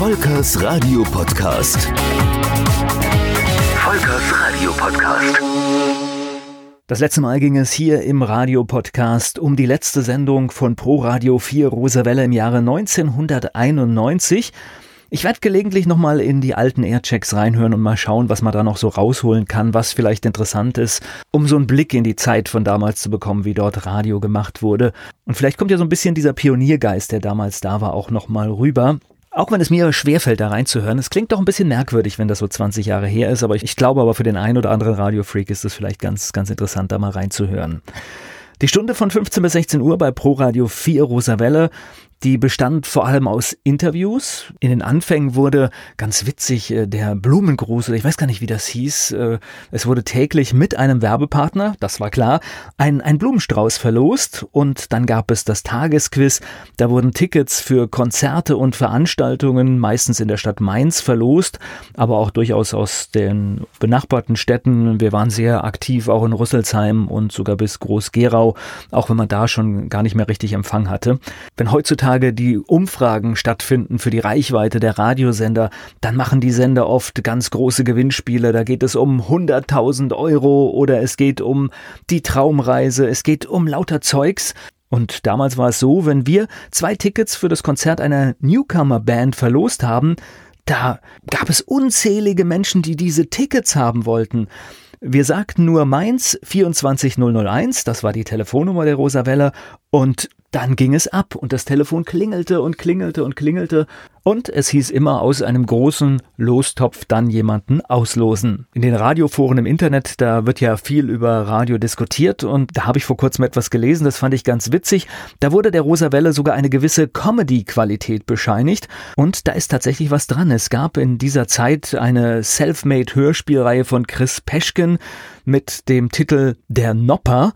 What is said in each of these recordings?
Volkers Radio Podcast. Volkers Radio Podcast. Das letzte Mal ging es hier im Radio-Podcast um die letzte Sendung von Pro Radio 4 Rosawelle im Jahre 1991. Ich werde gelegentlich nochmal in die alten Airchecks reinhören und mal schauen, was man da noch so rausholen kann, was vielleicht interessant ist, um so einen Blick in die Zeit von damals zu bekommen, wie dort Radio gemacht wurde. Und vielleicht kommt ja so ein bisschen dieser Pioniergeist, der damals da war, auch nochmal rüber. Auch wenn es mir schwerfällt, da reinzuhören, es klingt doch ein bisschen merkwürdig, wenn das so 20 Jahre her ist, aber ich, ich glaube aber für den einen oder anderen Radiofreak ist es vielleicht ganz, ganz interessant, da mal reinzuhören. Die Stunde von 15 bis 16 Uhr bei Pro Radio 4 Rosawelle die bestand vor allem aus Interviews. In den Anfängen wurde ganz witzig äh, der Blumengruß, oder ich weiß gar nicht, wie das hieß. Äh, es wurde täglich mit einem Werbepartner, das war klar, ein, ein Blumenstrauß verlost und dann gab es das Tagesquiz. Da wurden Tickets für Konzerte und Veranstaltungen, meistens in der Stadt Mainz, verlost, aber auch durchaus aus den benachbarten Städten. Wir waren sehr aktiv auch in Rüsselsheim und sogar bis Groß-Gerau, auch wenn man da schon gar nicht mehr richtig Empfang hatte. Wenn heutzutage heutzutage die Umfragen stattfinden für die Reichweite der Radiosender, dann machen die Sender oft ganz große Gewinnspiele. Da geht es um 100.000 Euro oder es geht um die Traumreise, es geht um lauter Zeugs. Und damals war es so, wenn wir zwei Tickets für das Konzert einer Newcomer-Band verlost haben, da gab es unzählige Menschen, die diese Tickets haben wollten. Wir sagten nur Mainz 24001, das war die Telefonnummer der Rosawelle, und dann ging es ab und das Telefon klingelte und klingelte und klingelte und es hieß immer aus einem großen Lostopf dann jemanden auslosen. In den Radioforen im Internet, da wird ja viel über Radio diskutiert und da habe ich vor kurzem etwas gelesen, das fand ich ganz witzig. Da wurde der Rosa Welle sogar eine gewisse Comedy-Qualität bescheinigt und da ist tatsächlich was dran. Es gab in dieser Zeit eine Selfmade-Hörspielreihe von Chris Peschken mit dem Titel Der Nopper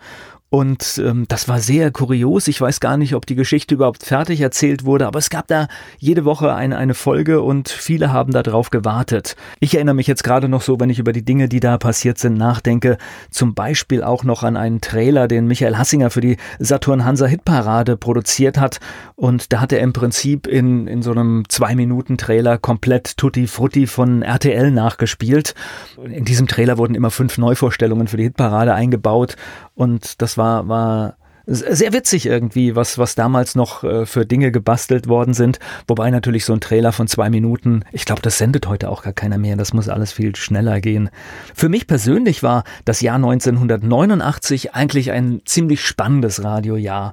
und ähm, das war sehr kurios. Ich weiß gar nicht, ob die Geschichte überhaupt fertig erzählt wurde, aber es gab da jede Woche eine, eine Folge und viele haben darauf gewartet. Ich erinnere mich jetzt gerade noch so, wenn ich über die Dinge, die da passiert sind, nachdenke. Zum Beispiel auch noch an einen Trailer, den Michael Hassinger für die Saturn Hansa Hitparade produziert hat. Und da hat er im Prinzip in, in so einem Zwei-Minuten-Trailer komplett Tutti Frutti von RTL nachgespielt. In diesem Trailer wurden immer fünf Neuvorstellungen für die Hitparade eingebaut und das war, war sehr witzig irgendwie, was, was damals noch äh, für Dinge gebastelt worden sind. Wobei natürlich so ein Trailer von zwei Minuten, ich glaube, das sendet heute auch gar keiner mehr. Das muss alles viel schneller gehen. Für mich persönlich war das Jahr 1989 eigentlich ein ziemlich spannendes Radiojahr.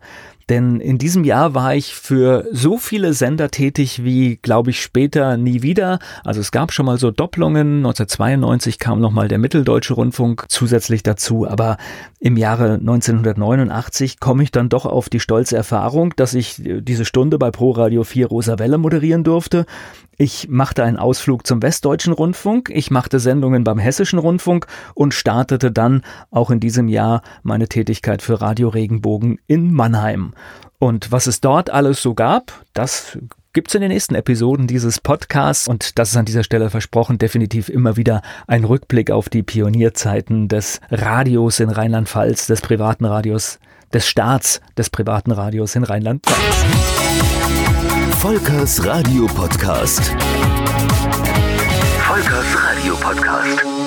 Denn in diesem Jahr war ich für so viele Sender tätig wie, glaube ich, später nie wieder. Also es gab schon mal so Doppelungen. 1992 kam nochmal der Mitteldeutsche Rundfunk zusätzlich dazu. Aber im Jahre 1989 komme ich dann doch auf die stolze Erfahrung, dass ich diese Stunde bei Pro Radio 4 Rosa Welle moderieren durfte. Ich machte einen Ausflug zum Westdeutschen Rundfunk, ich machte Sendungen beim Hessischen Rundfunk und startete dann auch in diesem Jahr meine Tätigkeit für Radio Regenbogen in Mannheim. Und was es dort alles so gab, das gibt's in den nächsten Episoden dieses Podcasts und das ist an dieser Stelle versprochen definitiv immer wieder ein Rückblick auf die Pionierzeiten des Radios in Rheinland-Pfalz, des privaten Radios, des Staats des privaten Radios in Rheinland-Pfalz. Volkers Radio Podcast. Volkers Radio Podcast.